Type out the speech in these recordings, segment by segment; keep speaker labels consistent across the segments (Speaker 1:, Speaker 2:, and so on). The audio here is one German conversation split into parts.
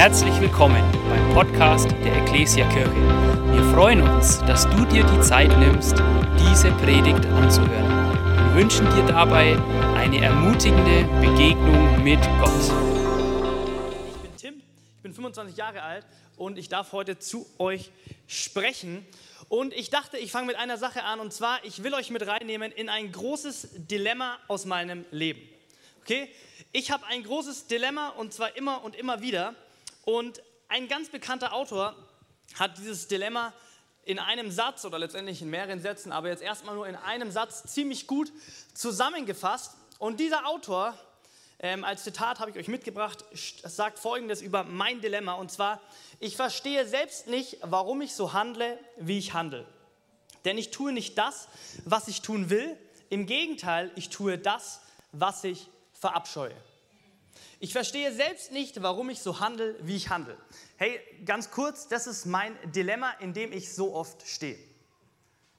Speaker 1: Herzlich willkommen beim Podcast der Ecclesia Kirche. Wir freuen uns, dass du dir die Zeit nimmst, diese Predigt anzuhören. Wir wünschen dir dabei eine ermutigende Begegnung mit Gott.
Speaker 2: Ich bin Tim, ich bin 25 Jahre alt und ich darf heute zu euch sprechen. Und ich dachte, ich fange mit einer Sache an und zwar, ich will euch mit reinnehmen in ein großes Dilemma aus meinem Leben. Okay? Ich habe ein großes Dilemma und zwar immer und immer wieder. Und ein ganz bekannter Autor hat dieses Dilemma in einem Satz oder letztendlich in mehreren Sätzen, aber jetzt erstmal nur in einem Satz ziemlich gut zusammengefasst. Und dieser Autor, ähm, als Zitat habe ich euch mitgebracht, sagt folgendes über mein Dilemma. Und zwar, ich verstehe selbst nicht, warum ich so handle, wie ich handle. Denn ich tue nicht das, was ich tun will. Im Gegenteil, ich tue das, was ich verabscheue. Ich verstehe selbst nicht, warum ich so handle, wie ich handle. Hey, ganz kurz, das ist mein Dilemma, in dem ich so oft stehe.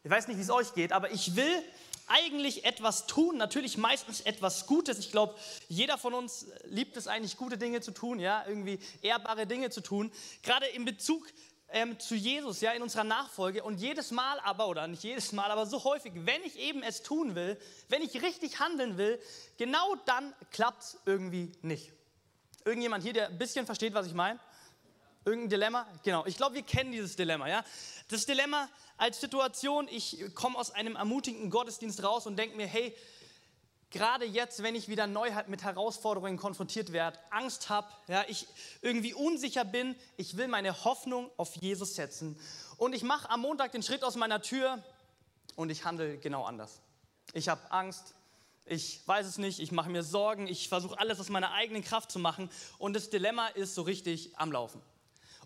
Speaker 2: Ich weiß nicht, wie es euch geht, aber ich will eigentlich etwas tun, natürlich meistens etwas Gutes. Ich glaube, jeder von uns liebt es eigentlich, gute Dinge zu tun, ja, irgendwie ehrbare Dinge zu tun. Gerade in Bezug ähm, zu Jesus, ja, in unserer Nachfolge. Und jedes Mal aber, oder nicht jedes Mal, aber so häufig, wenn ich eben es tun will, wenn ich richtig handeln will, genau dann klappt es irgendwie nicht. Irgendjemand hier, der ein bisschen versteht, was ich meine? Irgendein Dilemma? Genau, ich glaube, wir kennen dieses Dilemma. Ja? Das Dilemma als Situation, ich komme aus einem ermutigenden Gottesdienst raus und denke mir, hey, gerade jetzt, wenn ich wieder neu halt mit Herausforderungen konfrontiert werde, Angst habe, ja, ich irgendwie unsicher bin, ich will meine Hoffnung auf Jesus setzen. Und ich mache am Montag den Schritt aus meiner Tür und ich handle genau anders. Ich habe Angst, ich weiß es nicht, ich mache mir Sorgen, ich versuche alles aus meiner eigenen Kraft zu machen und das Dilemma ist so richtig am Laufen.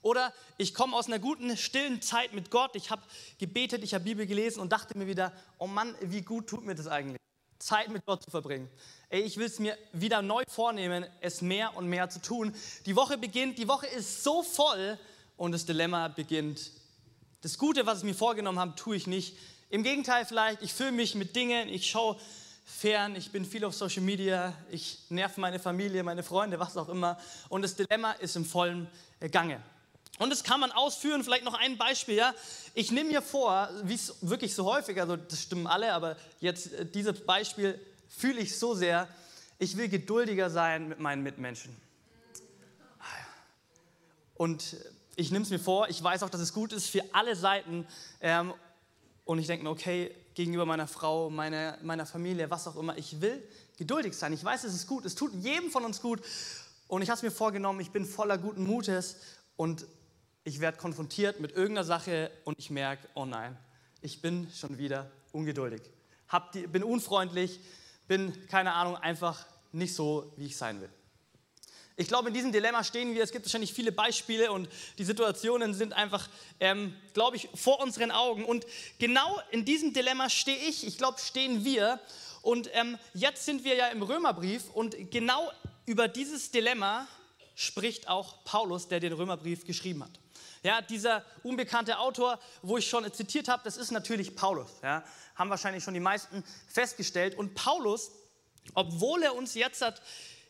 Speaker 2: Oder ich komme aus einer guten, stillen Zeit mit Gott, ich habe gebetet, ich habe Bibel gelesen und dachte mir wieder, oh Mann, wie gut tut mir das eigentlich, Zeit mit Gott zu verbringen. Ey, ich will es mir wieder neu vornehmen, es mehr und mehr zu tun. Die Woche beginnt, die Woche ist so voll und das Dilemma beginnt. Das Gute, was ich mir vorgenommen habe, tue ich nicht. Im Gegenteil vielleicht, ich fühle mich mit Dingen, ich schaue fern, ich bin viel auf Social Media, ich nerv meine Familie, meine Freunde, was auch immer. Und das Dilemma ist im vollen Gange. Und das kann man ausführen, vielleicht noch ein Beispiel, ja. Ich nehme mir vor, wie es wirklich so häufig, also das stimmen alle, aber jetzt äh, dieses Beispiel fühle ich so sehr, ich will geduldiger sein mit meinen Mitmenschen. Und ich nehme es mir vor, ich weiß auch, dass es gut ist für alle Seiten. Ähm, und ich denke mir, okay, gegenüber meiner Frau, meiner, meiner Familie, was auch immer. Ich will geduldig sein. Ich weiß, es ist gut. Es tut jedem von uns gut. Und ich habe es mir vorgenommen, ich bin voller guten Mutes und ich werde konfrontiert mit irgendeiner Sache und ich merke, oh nein, ich bin schon wieder ungeduldig. Die, bin unfreundlich, bin, keine Ahnung, einfach nicht so, wie ich sein will. Ich glaube, in diesem Dilemma stehen wir. Es gibt wahrscheinlich viele Beispiele und die Situationen sind einfach, ähm, glaube ich, vor unseren Augen. Und genau in diesem Dilemma stehe ich, ich glaube, stehen wir. Und ähm, jetzt sind wir ja im Römerbrief und genau über dieses Dilemma spricht auch Paulus, der den Römerbrief geschrieben hat. Ja, dieser unbekannte Autor, wo ich schon zitiert habe, das ist natürlich Paulus. Ja, haben wahrscheinlich schon die meisten festgestellt. Und Paulus, obwohl er uns jetzt hat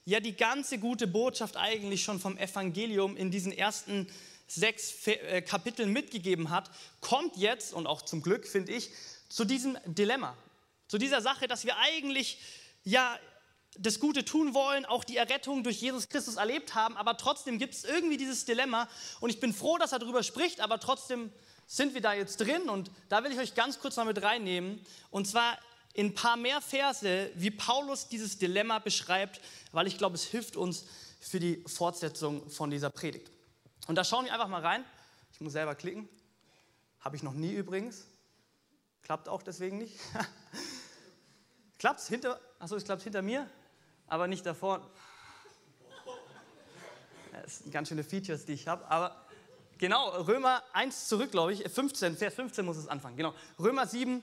Speaker 2: ja die ganze gute Botschaft eigentlich schon vom Evangelium in diesen ersten sechs äh, Kapiteln mitgegeben hat, kommt jetzt, und auch zum Glück finde ich, zu diesem Dilemma, zu dieser Sache, dass wir eigentlich ja das Gute tun wollen, auch die Errettung durch Jesus Christus erlebt haben, aber trotzdem gibt es irgendwie dieses Dilemma und ich bin froh, dass er darüber spricht, aber trotzdem sind wir da jetzt drin und da will ich euch ganz kurz mal mit reinnehmen. Und zwar in ein paar mehr Verse, wie Paulus dieses Dilemma beschreibt, weil ich glaube, es hilft uns für die Fortsetzung von dieser Predigt. Und da schauen wir einfach mal rein. Ich muss selber klicken. Habe ich noch nie übrigens. Klappt auch deswegen nicht. klappt es hinter, achso, es klappt hinter mir, aber nicht davor. Das sind ganz schöne Features, die ich habe. Aber genau, Römer 1 zurück, glaube ich, 15, Vers 15 muss es anfangen. Genau, Römer 7,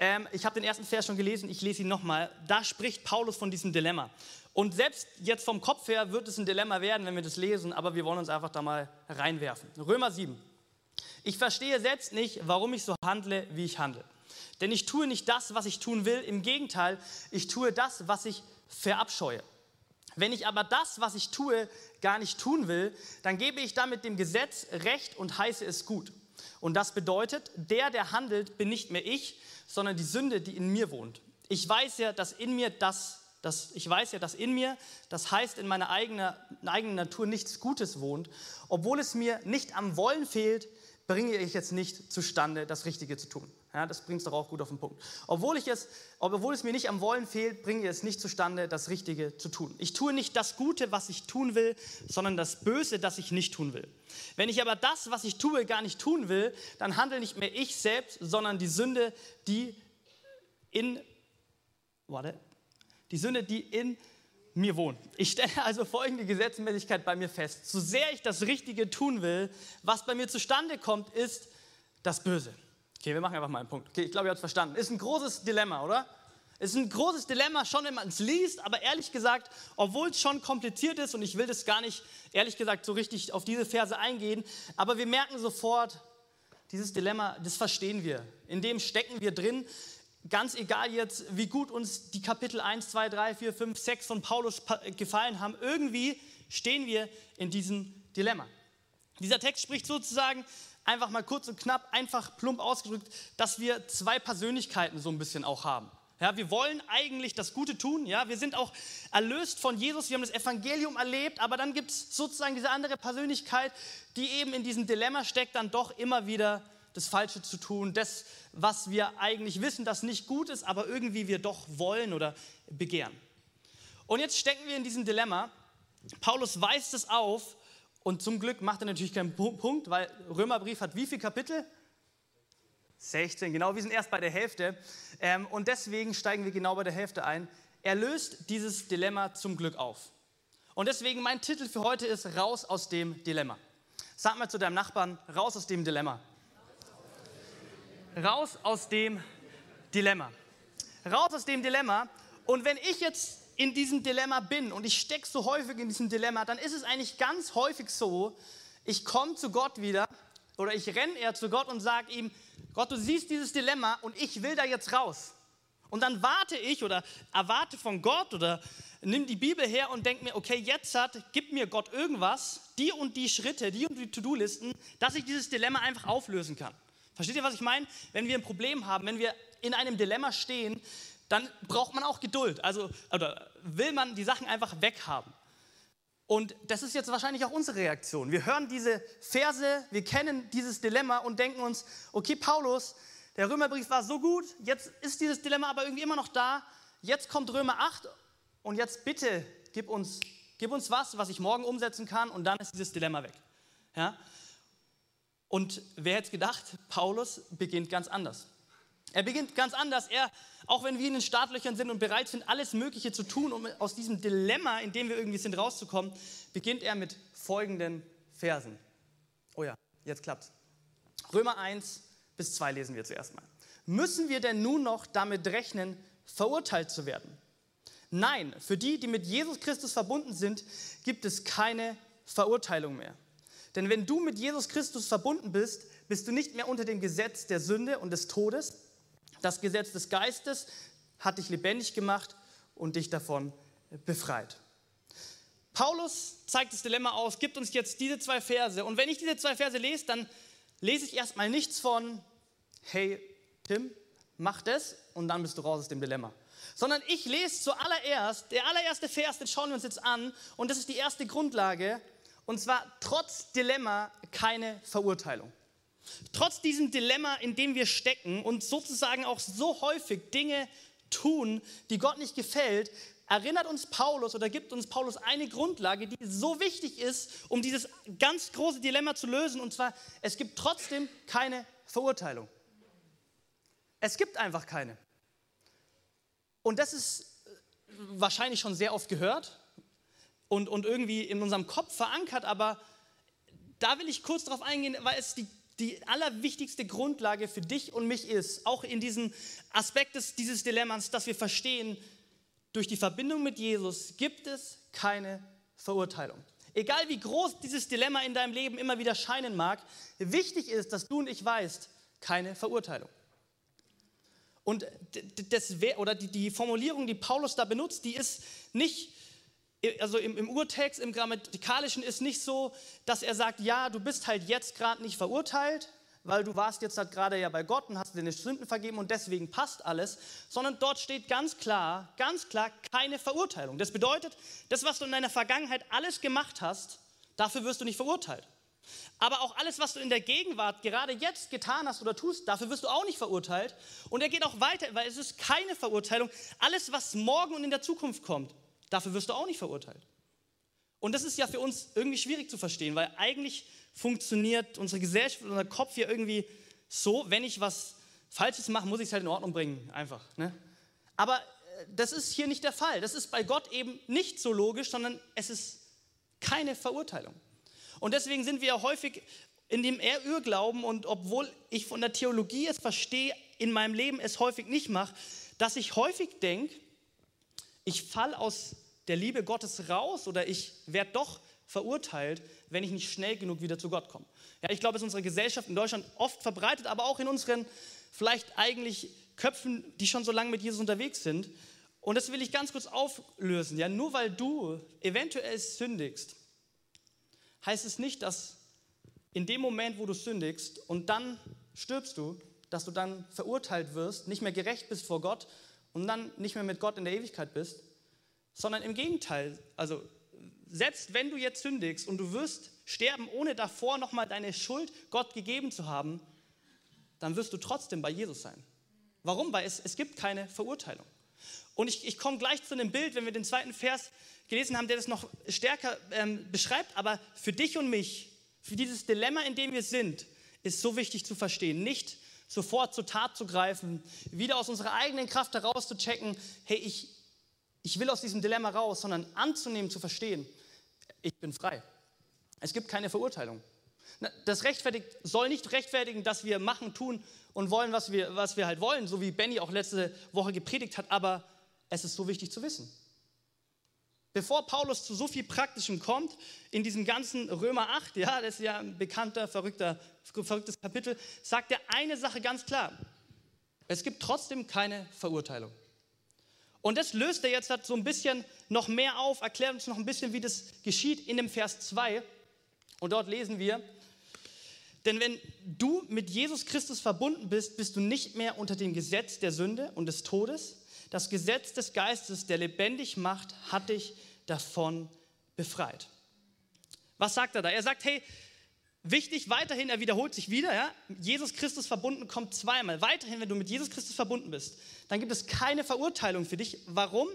Speaker 2: ähm, ich habe den ersten Vers schon gelesen, ich lese ihn nochmal. Da spricht Paulus von diesem Dilemma. Und selbst jetzt vom Kopf her wird es ein Dilemma werden, wenn wir das lesen, aber wir wollen uns einfach da mal reinwerfen. Römer 7. Ich verstehe selbst nicht, warum ich so handle, wie ich handle. Denn ich tue nicht das, was ich tun will. Im Gegenteil, ich tue das, was ich verabscheue. Wenn ich aber das, was ich tue, gar nicht tun will, dann gebe ich damit dem Gesetz Recht und heiße es gut. Und das bedeutet, der, der handelt, bin nicht mehr ich, sondern die Sünde, die in mir wohnt. Ich weiß ja, dass in mir das, das ich weiß ja, dass in mir, das heißt in meiner eigenen, eigenen Natur nichts Gutes wohnt. Obwohl es mir nicht am Wollen fehlt, bringe ich es nicht zustande, das Richtige zu tun. Ja, das bringt es doch auch gut auf den Punkt. Obwohl, ich es, obwohl es mir nicht am Wollen fehlt, bringe ich es nicht zustande, das Richtige zu tun. Ich tue nicht das Gute, was ich tun will, sondern das Böse, das ich nicht tun will. Wenn ich aber das, was ich tue, gar nicht tun will, dann handle nicht mehr ich selbst, sondern die Sünde, die in, warte, die Sünde, die in mir wohnt. Ich stelle also folgende Gesetzmäßigkeit bei mir fest. So sehr ich das Richtige tun will, was bei mir zustande kommt, ist das Böse. Okay, wir machen einfach mal einen Punkt. Okay, ich glaube, ihr habt es verstanden. Ist ein großes Dilemma, oder? Ist ein großes Dilemma, schon wenn man es liest, aber ehrlich gesagt, obwohl es schon kompliziert ist und ich will das gar nicht, ehrlich gesagt, so richtig auf diese Verse eingehen, aber wir merken sofort, dieses Dilemma, das verstehen wir. In dem stecken wir drin. Ganz egal jetzt, wie gut uns die Kapitel 1, 2, 3, 4, 5, 6 von Paulus gefallen haben, irgendwie stehen wir in diesem Dilemma. Dieser Text spricht sozusagen einfach mal kurz und knapp, einfach plump ausgedrückt, dass wir zwei Persönlichkeiten so ein bisschen auch haben. Ja, wir wollen eigentlich das Gute tun. Ja, wir sind auch erlöst von Jesus. Wir haben das Evangelium erlebt. Aber dann gibt es sozusagen diese andere Persönlichkeit, die eben in diesem Dilemma steckt, dann doch immer wieder das Falsche zu tun. Das, was wir eigentlich wissen, das nicht gut ist, aber irgendwie wir doch wollen oder begehren. Und jetzt stecken wir in diesem Dilemma. Paulus weist es auf und zum Glück macht er natürlich keinen Punkt, weil Römerbrief hat wie viele Kapitel? 16, genau, wir sind erst bei der Hälfte. Ähm, und deswegen steigen wir genau bei der Hälfte ein. Er löst dieses Dilemma zum Glück auf. Und deswegen mein Titel für heute ist Raus aus dem Dilemma. Sag mal zu deinem Nachbarn, raus aus dem Dilemma. Raus aus dem Dilemma. Raus aus dem Dilemma. Und wenn ich jetzt in diesem Dilemma bin und ich stecke so häufig in diesem Dilemma, dann ist es eigentlich ganz häufig so, ich komme zu Gott wieder oder ich renne eher zu Gott und sage ihm, Gott, du siehst dieses Dilemma und ich will da jetzt raus. Und dann warte ich oder erwarte von Gott oder nimm die Bibel her und denke mir, okay, jetzt hat, gib mir Gott irgendwas, die und die Schritte, die und die To-Do-Listen, dass ich dieses Dilemma einfach auflösen kann. Versteht ihr, was ich meine? Wenn wir ein Problem haben, wenn wir in einem Dilemma stehen, dann braucht man auch Geduld. Also, oder will man die Sachen einfach weghaben. Und das ist jetzt wahrscheinlich auch unsere Reaktion. Wir hören diese Verse, wir kennen dieses Dilemma und denken uns, okay, Paulus, der Römerbrief war so gut, jetzt ist dieses Dilemma aber irgendwie immer noch da. Jetzt kommt Römer 8 und jetzt bitte gib uns, gib uns was, was ich morgen umsetzen kann und dann ist dieses Dilemma weg. Ja? Und wer hätte gedacht, Paulus beginnt ganz anders. Er beginnt ganz anders. Er, auch wenn wir in den Startlöchern sind und bereit sind, alles Mögliche zu tun, um aus diesem Dilemma, in dem wir irgendwie sind, rauszukommen, beginnt er mit folgenden Versen. Oh ja, jetzt klappt's. Römer 1 bis 2 lesen wir zuerst mal. Müssen wir denn nun noch damit rechnen, verurteilt zu werden? Nein, für die, die mit Jesus Christus verbunden sind, gibt es keine Verurteilung mehr. Denn wenn du mit Jesus Christus verbunden bist, bist du nicht mehr unter dem Gesetz der Sünde und des Todes, das Gesetz des Geistes hat dich lebendig gemacht und dich davon befreit. Paulus zeigt das Dilemma aus, gibt uns jetzt diese zwei Verse. Und wenn ich diese zwei Verse lese, dann lese ich erstmal nichts von, hey Tim, mach das und dann bist du raus aus dem Dilemma. Sondern ich lese zuallererst, der allererste Vers, den schauen wir uns jetzt an. Und das ist die erste Grundlage. Und zwar trotz Dilemma keine Verurteilung. Trotz diesem Dilemma, in dem wir stecken und sozusagen auch so häufig Dinge tun, die Gott nicht gefällt, erinnert uns Paulus oder gibt uns Paulus eine Grundlage, die so wichtig ist, um dieses ganz große Dilemma zu lösen. Und zwar, es gibt trotzdem keine Verurteilung. Es gibt einfach keine. Und das ist wahrscheinlich schon sehr oft gehört und, und irgendwie in unserem Kopf verankert, aber da will ich kurz darauf eingehen, weil es die die allerwichtigste Grundlage für dich und mich ist, auch in diesem Aspekt des, dieses Dilemmas, dass wir verstehen, durch die Verbindung mit Jesus gibt es keine Verurteilung. Egal wie groß dieses Dilemma in deinem Leben immer wieder scheinen mag, wichtig ist, dass du und ich weißt, keine Verurteilung. Und das, oder die, die Formulierung, die Paulus da benutzt, die ist nicht also im, im Urtext, im Grammatikalischen ist nicht so, dass er sagt, ja, du bist halt jetzt gerade nicht verurteilt, weil du warst jetzt halt gerade ja bei Gott und hast deine Sünden vergeben und deswegen passt alles, sondern dort steht ganz klar, ganz klar keine Verurteilung. Das bedeutet, das, was du in deiner Vergangenheit alles gemacht hast, dafür wirst du nicht verurteilt. Aber auch alles, was du in der Gegenwart gerade jetzt getan hast oder tust, dafür wirst du auch nicht verurteilt. Und er geht auch weiter, weil es ist keine Verurteilung. Alles, was morgen und in der Zukunft kommt, dafür wirst du auch nicht verurteilt. Und das ist ja für uns irgendwie schwierig zu verstehen, weil eigentlich funktioniert unsere Gesellschaft, unser Kopf ja irgendwie so, wenn ich was Falsches mache, muss ich es halt in Ordnung bringen, einfach. Ne? Aber äh, das ist hier nicht der Fall. Das ist bei Gott eben nicht so logisch, sondern es ist keine Verurteilung. Und deswegen sind wir häufig in dem Irrglauben und obwohl ich von der Theologie es verstehe, in meinem Leben es häufig nicht mache, dass ich häufig denke, ich falle aus der Liebe Gottes raus oder ich werde doch verurteilt, wenn ich nicht schnell genug wieder zu Gott komme. Ja, ich glaube, es ist in unserer Gesellschaft in Deutschland oft verbreitet, aber auch in unseren vielleicht eigentlich Köpfen, die schon so lange mit Jesus unterwegs sind. Und das will ich ganz kurz auflösen. Ja, nur weil du eventuell sündigst, heißt es nicht, dass in dem Moment, wo du sündigst und dann stirbst du, dass du dann verurteilt wirst, nicht mehr gerecht bist vor Gott und dann nicht mehr mit Gott in der Ewigkeit bist, sondern im Gegenteil. Also selbst wenn du jetzt sündigst und du wirst sterben, ohne davor nochmal deine Schuld Gott gegeben zu haben, dann wirst du trotzdem bei Jesus sein. Warum? Weil es, es gibt keine Verurteilung. Und ich, ich komme gleich zu einem Bild, wenn wir den zweiten Vers gelesen haben, der das noch stärker ähm, beschreibt. Aber für dich und mich, für dieses Dilemma, in dem wir sind, ist so wichtig zu verstehen. Nicht sofort zur Tat zu greifen, wieder aus unserer eigenen Kraft heraus zu checken, hey, ich, ich will aus diesem Dilemma raus, sondern anzunehmen, zu verstehen, ich bin frei. Es gibt keine Verurteilung. Das rechtfertigt, soll nicht rechtfertigen, dass wir machen, tun und wollen, was wir, was wir halt wollen, so wie Benny auch letzte Woche gepredigt hat, aber es ist so wichtig zu wissen. Bevor Paulus zu so viel Praktischem kommt, in diesem ganzen Römer 8, ja, das ist ja ein bekannter, verrückter, verrücktes Kapitel, sagt er eine Sache ganz klar. Es gibt trotzdem keine Verurteilung. Und das löst er jetzt so ein bisschen noch mehr auf, erklärt uns noch ein bisschen, wie das geschieht in dem Vers 2. Und dort lesen wir, denn wenn du mit Jesus Christus verbunden bist, bist du nicht mehr unter dem Gesetz der Sünde und des Todes, das Gesetz des Geistes, der lebendig macht, hat dich davon befreit. Was sagt er da? Er sagt, hey, wichtig, weiterhin, er wiederholt sich wieder, ja? Jesus Christus verbunden kommt zweimal. Weiterhin, wenn du mit Jesus Christus verbunden bist, dann gibt es keine Verurteilung für dich. Warum?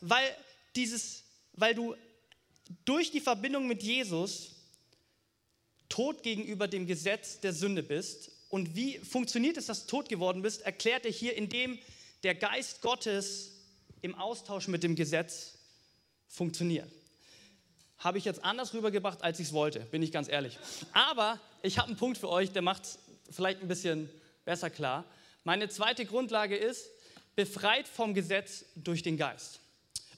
Speaker 2: Weil, dieses, weil du durch die Verbindung mit Jesus tot gegenüber dem Gesetz der Sünde bist. Und wie funktioniert es, dass du tot geworden bist, erklärt er hier, indem der Geist Gottes im Austausch mit dem Gesetz funktioniert. Habe ich jetzt anders rübergebracht, als ich es wollte, bin ich ganz ehrlich. Aber ich habe einen Punkt für euch, der macht es vielleicht ein bisschen besser klar. Meine zweite Grundlage ist, befreit vom Gesetz durch den Geist.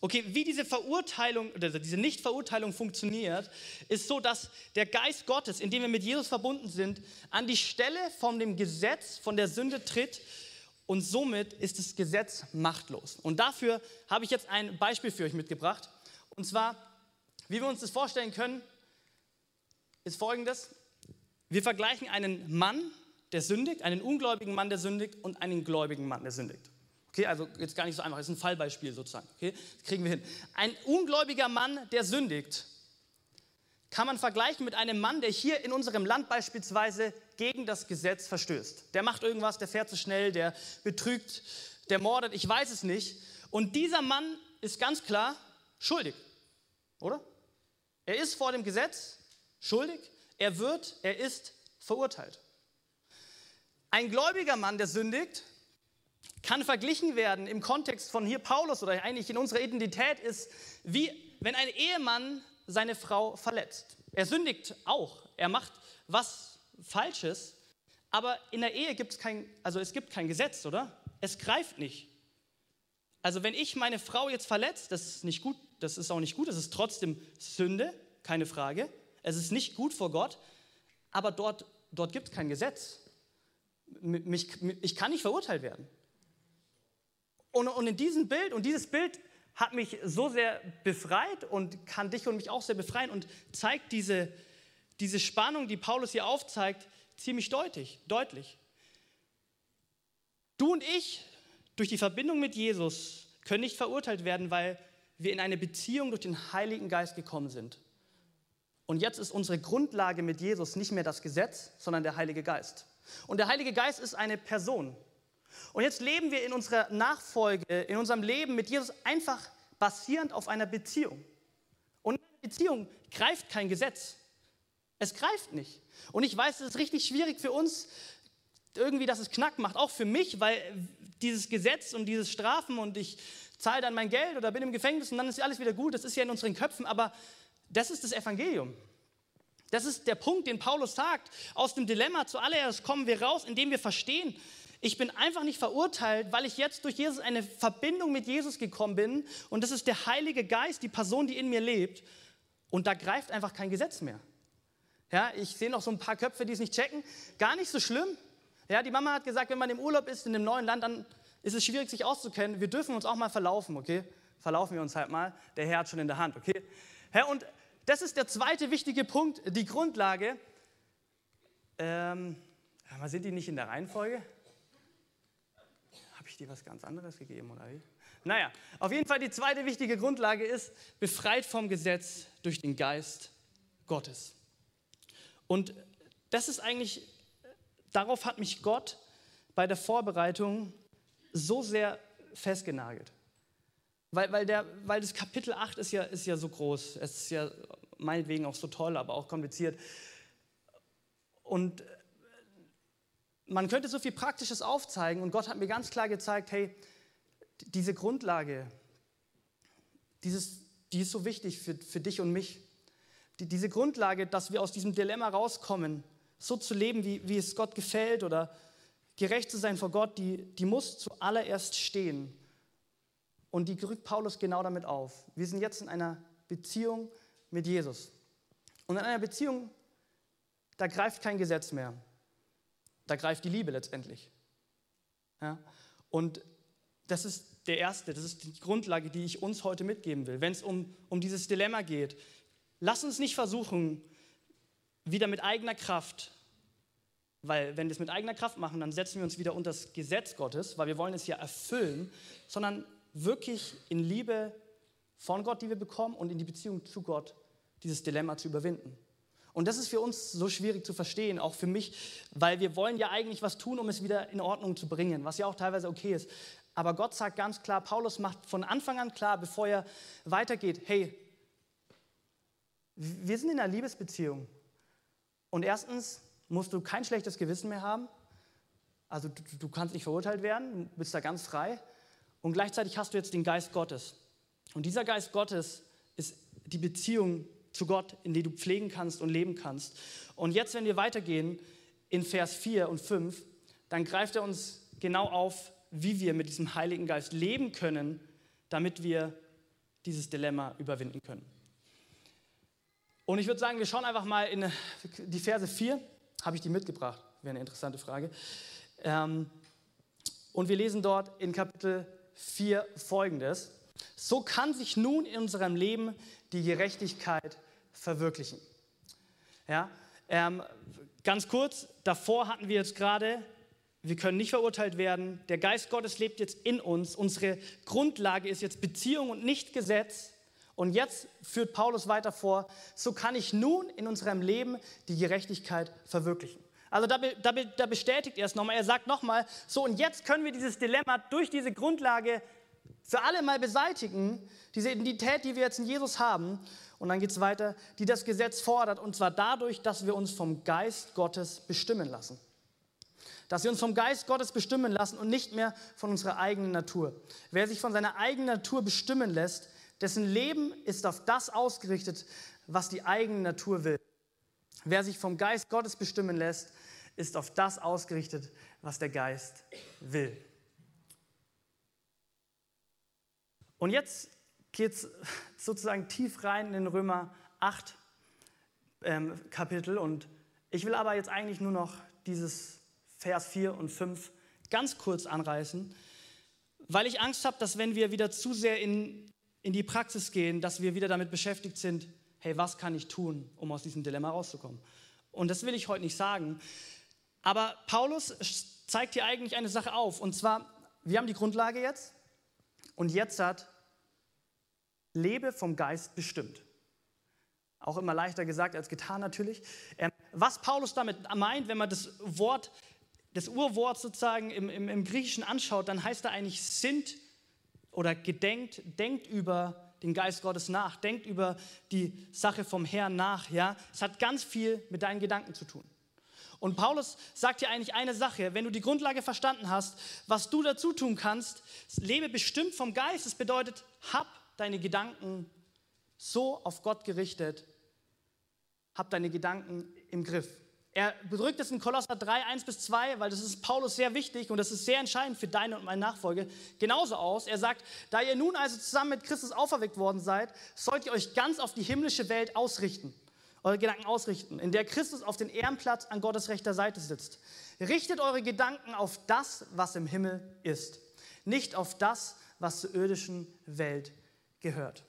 Speaker 2: Okay, wie diese Verurteilung oder diese Nichtverurteilung funktioniert, ist so, dass der Geist Gottes, in dem wir mit Jesus verbunden sind, an die Stelle von dem Gesetz, von der Sünde tritt und somit ist das Gesetz machtlos. Und dafür habe ich jetzt ein Beispiel für euch mitgebracht. Und zwar, wie wir uns das vorstellen können, ist folgendes. Wir vergleichen einen Mann, der sündigt, einen ungläubigen Mann, der sündigt und einen gläubigen Mann, der sündigt. Okay, also jetzt gar nicht so einfach, das ist ein Fallbeispiel sozusagen. Okay, das kriegen wir hin. Ein ungläubiger Mann, der sündigt, kann man vergleichen mit einem Mann, der hier in unserem Land beispielsweise gegen das Gesetz verstößt. Der macht irgendwas, der fährt zu schnell, der betrügt, der mordet, ich weiß es nicht. Und dieser Mann ist ganz klar schuldig, oder? Er ist vor dem Gesetz schuldig, er wird, er ist verurteilt. Ein gläubiger Mann, der sündigt, kann verglichen werden im Kontext von hier Paulus oder eigentlich in unserer Identität ist, wie wenn ein Ehemann seine Frau verletzt. Er sündigt auch, er macht was Falsches, aber in der Ehe gibt es kein, also es gibt kein Gesetz, oder? Es greift nicht. Also wenn ich meine Frau jetzt verletze, das ist nicht gut, das ist auch nicht gut, das ist trotzdem Sünde, keine Frage. Es ist nicht gut vor Gott, aber dort, dort gibt es kein Gesetz. Mich, ich kann nicht verurteilt werden. Und, und in diesem Bild, und dieses Bild hat mich so sehr befreit und kann dich und mich auch sehr befreien und zeigt diese, diese Spannung, die Paulus hier aufzeigt, ziemlich deutlich, deutlich. Du und ich, durch die Verbindung mit Jesus, können nicht verurteilt werden, weil wir in eine Beziehung durch den Heiligen Geist gekommen sind. Und jetzt ist unsere Grundlage mit Jesus nicht mehr das Gesetz, sondern der Heilige Geist. Und der Heilige Geist ist eine Person. Und jetzt leben wir in unserer Nachfolge, in unserem Leben mit Jesus einfach basierend auf einer Beziehung. Und in einer Beziehung greift kein Gesetz. Es greift nicht. Und ich weiß, es ist richtig schwierig für uns, irgendwie, dass es Knack macht, auch für mich, weil dieses Gesetz und dieses Strafen und ich zahle dann mein Geld oder bin im Gefängnis und dann ist alles wieder gut, das ist ja in unseren Köpfen, aber das ist das Evangelium. Das ist der Punkt, den Paulus sagt. Aus dem Dilemma zuallererst kommen wir raus, indem wir verstehen, ich bin einfach nicht verurteilt, weil ich jetzt durch Jesus eine Verbindung mit Jesus gekommen bin und das ist der Heilige Geist, die Person, die in mir lebt und da greift einfach kein Gesetz mehr. Ja, ich sehe noch so ein paar Köpfe, die es nicht checken. Gar nicht so schlimm. Ja, die Mama hat gesagt, wenn man im Urlaub ist in einem neuen Land, dann ist es schwierig, sich auszukennen. Wir dürfen uns auch mal verlaufen, okay? Verlaufen wir uns halt mal. Der Herr hat schon in der Hand, okay? Ja, und das ist der zweite wichtige Punkt, die Grundlage. Ähm, sind die nicht in der Reihenfolge? Dir was ganz anderes gegeben oder wie? Naja, auf jeden Fall die zweite wichtige Grundlage ist, befreit vom Gesetz durch den Geist Gottes. Und das ist eigentlich, darauf hat mich Gott bei der Vorbereitung so sehr festgenagelt. Weil, weil, der, weil das Kapitel 8 ist ja, ist ja so groß, es ist ja meinetwegen auch so toll, aber auch kompliziert. Und man könnte so viel Praktisches aufzeigen und Gott hat mir ganz klar gezeigt, hey, diese Grundlage, dieses, die ist so wichtig für, für dich und mich. Die, diese Grundlage, dass wir aus diesem Dilemma rauskommen, so zu leben, wie, wie es Gott gefällt oder gerecht zu sein vor Gott, die, die muss zuallererst stehen. Und die rückt Paulus genau damit auf. Wir sind jetzt in einer Beziehung mit Jesus. Und in einer Beziehung, da greift kein Gesetz mehr. Da greift die Liebe letztendlich. Ja? Und das ist der erste, das ist die Grundlage, die ich uns heute mitgeben will, wenn es um, um dieses Dilemma geht. Lass uns nicht versuchen, wieder mit eigener Kraft, weil wenn wir es mit eigener Kraft machen, dann setzen wir uns wieder unter das Gesetz Gottes, weil wir wollen es ja erfüllen, sondern wirklich in Liebe von Gott, die wir bekommen, und in die Beziehung zu Gott dieses Dilemma zu überwinden. Und das ist für uns so schwierig zu verstehen, auch für mich, weil wir wollen ja eigentlich was tun, um es wieder in Ordnung zu bringen, was ja auch teilweise okay ist. Aber Gott sagt ganz klar, Paulus macht von Anfang an klar, bevor er weitergeht, hey, wir sind in einer Liebesbeziehung. Und erstens musst du kein schlechtes Gewissen mehr haben. Also du, du kannst nicht verurteilt werden, du bist da ganz frei. Und gleichzeitig hast du jetzt den Geist Gottes. Und dieser Geist Gottes ist die Beziehung zu Gott, in die du pflegen kannst und leben kannst. Und jetzt, wenn wir weitergehen in Vers 4 und 5, dann greift er uns genau auf, wie wir mit diesem Heiligen Geist leben können, damit wir dieses Dilemma überwinden können. Und ich würde sagen, wir schauen einfach mal in die Verse 4, habe ich die mitgebracht, wäre eine interessante Frage. Ähm, und wir lesen dort in Kapitel 4 folgendes. So kann sich nun in unserem Leben die Gerechtigkeit verwirklichen. Ja, ähm, ganz kurz, davor hatten wir jetzt gerade, wir können nicht verurteilt werden, der Geist Gottes lebt jetzt in uns, unsere Grundlage ist jetzt Beziehung und nicht Gesetz. Und jetzt führt Paulus weiter vor, so kann ich nun in unserem Leben die Gerechtigkeit verwirklichen. Also da, da, da bestätigt er es nochmal, er sagt nochmal, so und jetzt können wir dieses Dilemma durch diese Grundlage für alle mal beseitigen, diese Identität, die wir jetzt in Jesus haben. Und dann geht es weiter, die das Gesetz fordert, und zwar dadurch, dass wir uns vom Geist Gottes bestimmen lassen. Dass wir uns vom Geist Gottes bestimmen lassen und nicht mehr von unserer eigenen Natur. Wer sich von seiner eigenen Natur bestimmen lässt, dessen Leben ist auf das ausgerichtet, was die eigene Natur will. Wer sich vom Geist Gottes bestimmen lässt, ist auf das ausgerichtet, was der Geist will. Und jetzt geht es sozusagen tief rein in den Römer 8 ähm, Kapitel. Und ich will aber jetzt eigentlich nur noch dieses Vers 4 und 5 ganz kurz anreißen, weil ich Angst habe, dass wenn wir wieder zu sehr in in die Praxis gehen, dass wir wieder damit beschäftigt sind, hey, was kann ich tun, um aus diesem Dilemma rauszukommen? Und das will ich heute nicht sagen. Aber Paulus zeigt hier eigentlich eine Sache auf. Und zwar, wir haben die Grundlage jetzt. Und jetzt hat, lebe vom Geist bestimmt. Auch immer leichter gesagt als getan natürlich. Ähm, was Paulus damit meint, wenn man das Wort, das Urwort sozusagen im, im, im Griechischen anschaut, dann heißt da eigentlich sind oder gedenkt, denkt über den Geist Gottes nach, denkt über die Sache vom Herrn nach. Ja? Es hat ganz viel mit deinen Gedanken zu tun. Und Paulus sagt hier eigentlich eine Sache, wenn du die Grundlage verstanden hast, was du dazu tun kannst, lebe bestimmt vom Geist. Das bedeutet, hab deine Gedanken so auf Gott gerichtet, hab deine Gedanken im Griff. Er bedrückt es in Kolosser 3, 1 bis 2, weil das ist Paulus sehr wichtig und das ist sehr entscheidend für deine und meine Nachfolge, genauso aus. Er sagt, da ihr nun also zusammen mit Christus auferweckt worden seid, sollt ihr euch ganz auf die himmlische Welt ausrichten, eure Gedanken ausrichten, in der Christus auf den Ehrenplatz an Gottes rechter Seite sitzt. Richtet eure Gedanken auf das, was im Himmel ist, nicht auf das, was zur irdischen Welt gehört.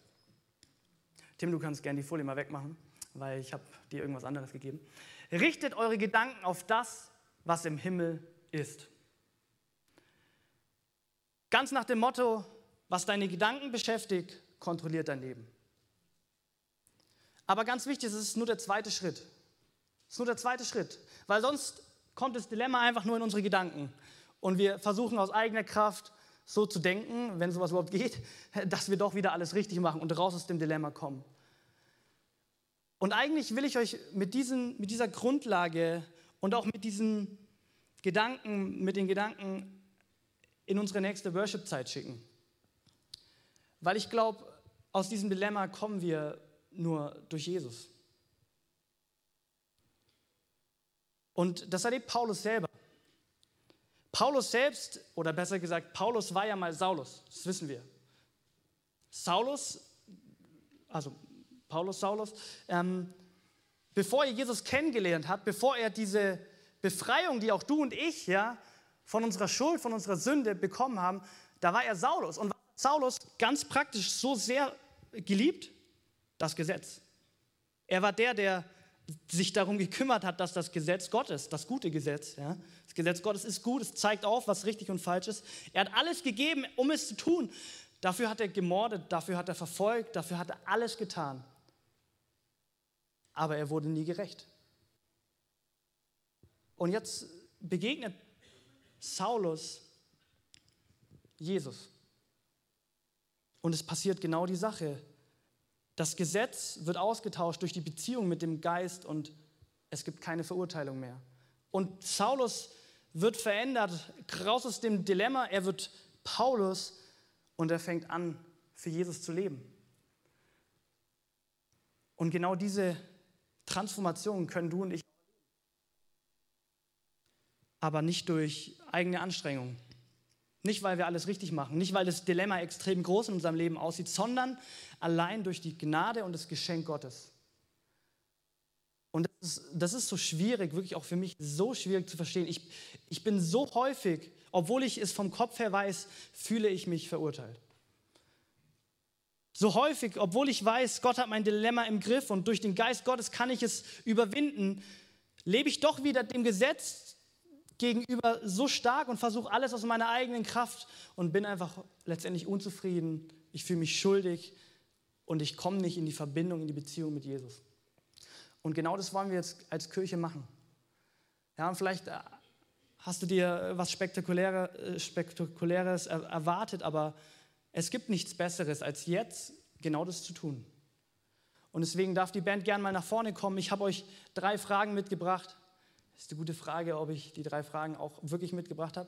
Speaker 2: Tim, du kannst gerne die Folie mal wegmachen, weil ich habe dir irgendwas anderes gegeben. Richtet eure Gedanken auf das, was im Himmel ist. Ganz nach dem Motto, was deine Gedanken beschäftigt, kontrolliert dein Leben. Aber ganz wichtig, es ist nur der zweite Schritt. Es ist nur der zweite Schritt, weil sonst kommt das Dilemma einfach nur in unsere Gedanken. Und wir versuchen aus eigener Kraft so zu denken, wenn sowas überhaupt geht, dass wir doch wieder alles richtig machen und raus aus dem Dilemma kommen. Und eigentlich will ich euch mit, diesen, mit dieser Grundlage und auch mit diesen Gedanken, mit den Gedanken in unsere nächste Worship-Zeit schicken. Weil ich glaube, aus diesem Dilemma kommen wir nur durch Jesus. Und das erlebt Paulus selber. Paulus selbst, oder besser gesagt, Paulus war ja mal Saulus, das wissen wir. Saulus, also Paulus, Saulus, ähm, bevor er Jesus kennengelernt hat, bevor er diese Befreiung, die auch du und ich ja, von unserer Schuld, von unserer Sünde bekommen haben, da war er Saulus. Und Saulus ganz praktisch so sehr geliebt? Das Gesetz. Er war der, der sich darum gekümmert hat, dass das Gesetz Gottes, das gute Gesetz, ja, das Gesetz Gottes ist gut, es zeigt auf, was richtig und falsch ist. Er hat alles gegeben, um es zu tun. Dafür hat er gemordet, dafür hat er verfolgt, dafür hat er alles getan aber er wurde nie gerecht. Und jetzt begegnet Saulus Jesus. Und es passiert genau die Sache. Das Gesetz wird ausgetauscht durch die Beziehung mit dem Geist und es gibt keine Verurteilung mehr. Und Saulus wird verändert, raus aus dem Dilemma, er wird Paulus und er fängt an, für Jesus zu leben. Und genau diese Transformation können du und ich, aber nicht durch eigene Anstrengung. Nicht, weil wir alles richtig machen, nicht, weil das Dilemma extrem groß in unserem Leben aussieht, sondern allein durch die Gnade und das Geschenk Gottes. Und das ist, das ist so schwierig, wirklich auch für mich so schwierig zu verstehen. Ich, ich bin so häufig, obwohl ich es vom Kopf her weiß, fühle ich mich verurteilt. So häufig, obwohl ich weiß, Gott hat mein Dilemma im Griff und durch den Geist Gottes kann ich es überwinden, lebe ich doch wieder dem Gesetz gegenüber so stark und versuche alles aus meiner eigenen Kraft und bin einfach letztendlich unzufrieden. Ich fühle mich schuldig und ich komme nicht in die Verbindung, in die Beziehung mit Jesus. Und genau das wollen wir jetzt als Kirche machen. Ja, und vielleicht äh, hast du dir was Spektakuläres, äh, Spektakuläres erwartet, aber es gibt nichts Besseres, als jetzt genau das zu tun. Und deswegen darf die Band gern mal nach vorne kommen. Ich habe euch drei Fragen mitgebracht. Das ist eine gute Frage, ob ich die drei Fragen auch wirklich mitgebracht habe.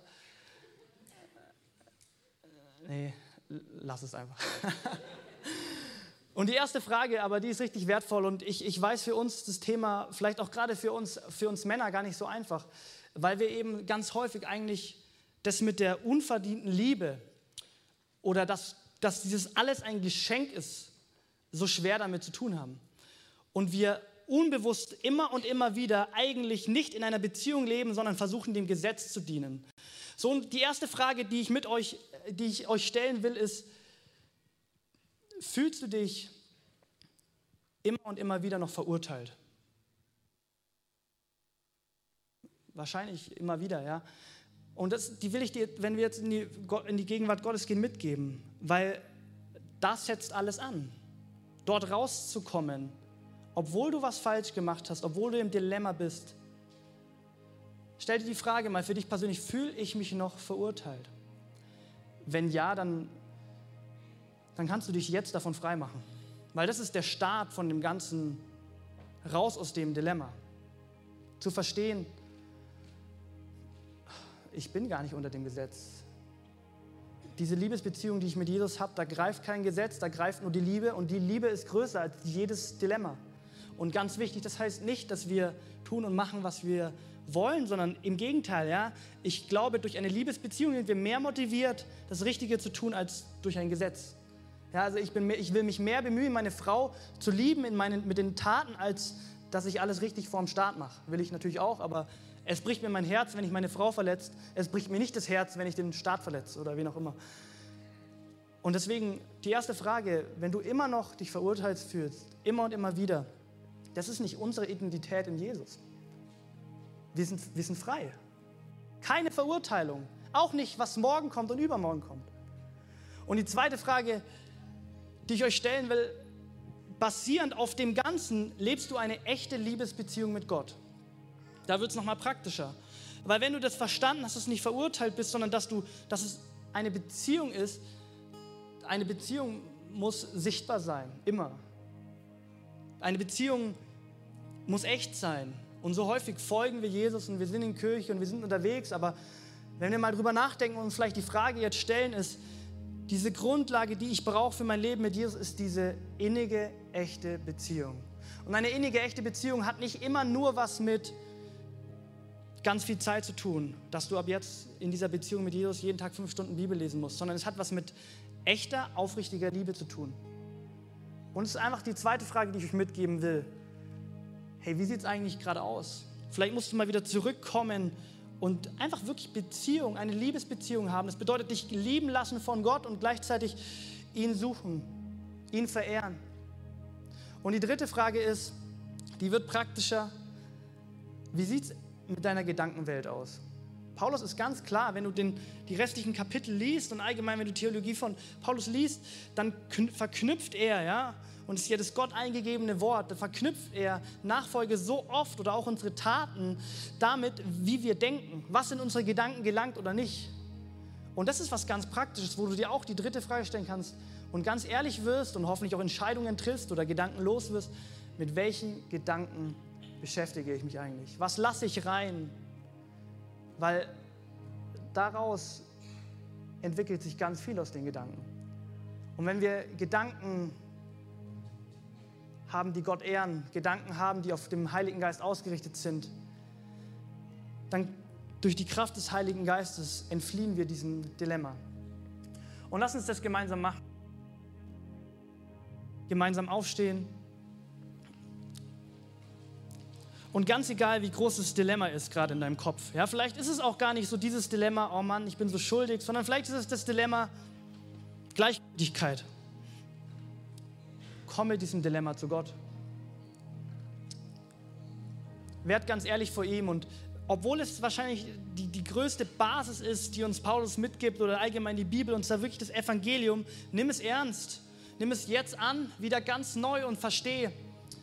Speaker 2: Nee, lass es einfach. Und die erste Frage, aber die ist richtig wertvoll und ich, ich weiß für uns das Thema, vielleicht auch gerade für uns, für uns Männer gar nicht so einfach, weil wir eben ganz häufig eigentlich das mit der unverdienten Liebe oder dass, dass dieses alles ein Geschenk ist, so schwer damit zu tun haben. Und wir unbewusst immer und immer wieder eigentlich nicht in einer Beziehung leben, sondern versuchen, dem Gesetz zu dienen. So, und die erste Frage, die ich mit euch, die ich euch stellen will, ist, fühlst du dich immer und immer wieder noch verurteilt? Wahrscheinlich immer wieder, ja. Und das, die will ich dir, wenn wir jetzt in die, in die Gegenwart Gottes gehen, mitgeben, weil das setzt alles an. Dort rauszukommen, obwohl du was falsch gemacht hast, obwohl du im Dilemma bist. Stell dir die Frage mal für dich persönlich, fühle ich mich noch verurteilt? Wenn ja, dann, dann kannst du dich jetzt davon freimachen. Weil das ist der Start von dem Ganzen raus aus dem Dilemma. Zu verstehen, ich bin gar nicht unter dem Gesetz. Diese Liebesbeziehung, die ich mit Jesus habe, da greift kein Gesetz, da greift nur die Liebe und die Liebe ist größer als jedes Dilemma. Und ganz wichtig, das heißt nicht, dass wir tun und machen, was wir wollen, sondern im Gegenteil, ja. Ich glaube, durch eine Liebesbeziehung sind wir mehr motiviert, das Richtige zu tun, als durch ein Gesetz. Ja, also ich, bin, ich will mich mehr bemühen, meine Frau zu lieben in meinen, mit den Taten, als dass ich alles richtig vorm Start mache. Will ich natürlich auch, aber es bricht mir mein Herz, wenn ich meine Frau verletze. Es bricht mir nicht das Herz, wenn ich den Staat verletze oder wie auch immer. Und deswegen die erste Frage, wenn du immer noch dich verurteilt fühlst, immer und immer wieder, das ist nicht unsere Identität in Jesus. Wir sind, wir sind frei. Keine Verurteilung. Auch nicht, was morgen kommt und übermorgen kommt. Und die zweite Frage, die ich euch stellen will, basierend auf dem Ganzen, lebst du eine echte Liebesbeziehung mit Gott? Da wird es nochmal praktischer. Weil wenn du das verstanden hast, dass du nicht verurteilt bist, sondern dass, du, dass es eine Beziehung ist, eine Beziehung muss sichtbar sein, immer. Eine Beziehung muss echt sein. Und so häufig folgen wir Jesus und wir sind in Kirche und wir sind unterwegs, aber wenn wir mal drüber nachdenken und uns vielleicht die Frage jetzt stellen, ist, diese Grundlage, die ich brauche für mein Leben mit Jesus, ist diese innige, echte Beziehung. Und eine innige, echte Beziehung hat nicht immer nur was mit ganz viel Zeit zu tun, dass du ab jetzt in dieser Beziehung mit Jesus jeden Tag fünf Stunden Bibel lesen musst, sondern es hat was mit echter, aufrichtiger Liebe zu tun. Und es ist einfach die zweite Frage, die ich euch mitgeben will. Hey, wie sieht es eigentlich gerade aus? Vielleicht musst du mal wieder zurückkommen und einfach wirklich Beziehung, eine Liebesbeziehung haben. Das bedeutet, dich lieben lassen von Gott und gleichzeitig ihn suchen, ihn verehren. Und die dritte Frage ist, die wird praktischer. Wie sieht es mit deiner Gedankenwelt aus? Paulus ist ganz klar, wenn du den, die restlichen Kapitel liest und allgemein, wenn du Theologie von Paulus liest, dann verknüpft er, ja, und es ist ja das Gott eingegebene Wort, da verknüpft er Nachfolge so oft oder auch unsere Taten damit, wie wir denken, was in unsere Gedanken gelangt oder nicht. Und das ist was ganz Praktisches, wo du dir auch die dritte Frage stellen kannst und ganz ehrlich wirst und hoffentlich auch Entscheidungen triffst oder Gedanken los wirst, mit welchen Gedanken beschäftige ich mich eigentlich? Was lasse ich rein? Weil daraus entwickelt sich ganz viel aus den Gedanken. Und wenn wir Gedanken haben, die Gott ehren, Gedanken haben, die auf dem Heiligen Geist ausgerichtet sind, dann durch die Kraft des Heiligen Geistes entfliehen wir diesem Dilemma. Und lass uns das gemeinsam machen. Gemeinsam aufstehen. Und ganz egal, wie groß das Dilemma ist gerade in deinem Kopf. Ja, vielleicht ist es auch gar nicht so dieses Dilemma, oh Mann, ich bin so schuldig, sondern vielleicht ist es das Dilemma Gleichgültigkeit. Komm mit diesem Dilemma zu Gott. Werd ganz ehrlich vor ihm und obwohl es wahrscheinlich die, die größte Basis ist, die uns Paulus mitgibt oder allgemein die Bibel, und zwar wirklich das Evangelium, nimm es ernst. Nimm es jetzt an, wieder ganz neu und verstehe.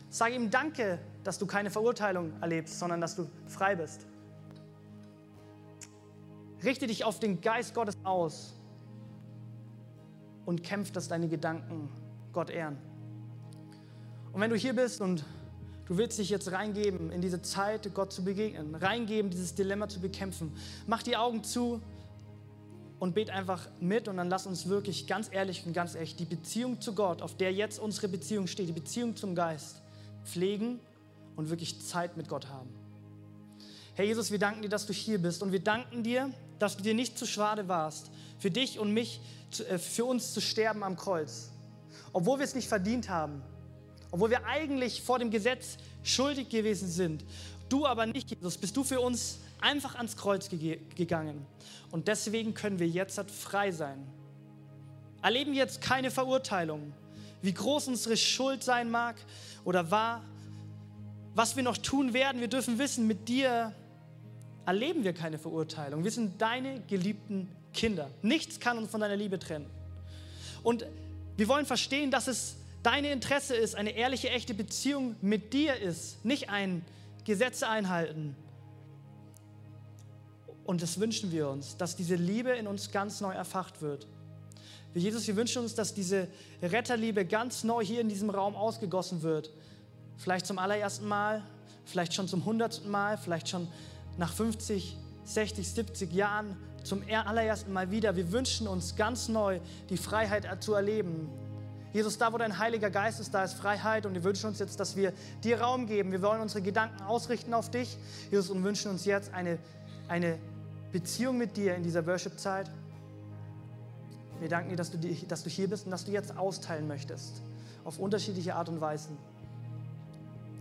Speaker 2: Sag ihm Danke, dass du keine Verurteilung erlebst, sondern dass du frei bist. Richte dich auf den Geist Gottes aus und kämpf, dass deine Gedanken Gott ehren. Und wenn du hier bist und du willst dich jetzt reingeben in diese Zeit, Gott zu begegnen, reingeben, dieses Dilemma zu bekämpfen, mach die Augen zu und bet einfach mit und dann lass uns wirklich ganz ehrlich und ganz echt die Beziehung zu Gott, auf der jetzt unsere Beziehung steht, die Beziehung zum Geist, pflegen und wirklich Zeit mit Gott haben. Herr Jesus, wir danken dir, dass du hier bist und wir danken dir, dass du dir nicht zu schade warst, für dich und mich, äh, für uns zu sterben am Kreuz. Obwohl wir es nicht verdient haben, obwohl wir eigentlich vor dem Gesetz schuldig gewesen sind. Du aber nicht, Jesus, bist du für uns einfach ans Kreuz gegangen. Und deswegen können wir jetzt frei sein. Erleben jetzt keine Verurteilung, wie groß unsere Schuld sein mag oder war, was wir noch tun werden. Wir dürfen wissen, mit dir erleben wir keine Verurteilung. Wir sind deine geliebten Kinder. Nichts kann uns von deiner Liebe trennen. Und wir wollen verstehen, dass es deine Interesse ist, eine ehrliche, echte Beziehung mit dir ist, nicht ein Gesetze einhalten. Und das wünschen wir uns, dass diese Liebe in uns ganz neu erfacht wird. Wir Jesus, wir wünschen uns, dass diese Retterliebe ganz neu hier in diesem Raum ausgegossen wird. Vielleicht zum allerersten Mal, vielleicht schon zum hundertsten Mal, vielleicht schon nach 50, 60, 70 Jahren zum allerersten Mal wieder. Wir wünschen uns ganz neu die Freiheit zu erleben. Jesus, da wo dein Heiliger Geist ist, da ist Freiheit und wir wünschen uns jetzt, dass wir dir Raum geben. Wir wollen unsere Gedanken ausrichten auf dich, Jesus, und wünschen uns jetzt eine, eine Beziehung mit dir in dieser Worship-Zeit. Wir danken dir dass, du, dass du hier bist und dass du jetzt austeilen möchtest, auf unterschiedliche Art und Weisen.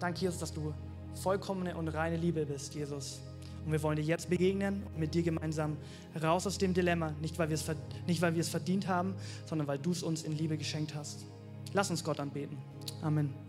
Speaker 2: Danke, Jesus, dass du vollkommene und reine Liebe bist, Jesus. Und wir wollen dir jetzt begegnen und mit dir gemeinsam raus aus dem Dilemma. Nicht weil, wir es, nicht, weil wir es verdient haben, sondern weil du es uns in Liebe geschenkt hast. Lass uns Gott anbeten. Amen.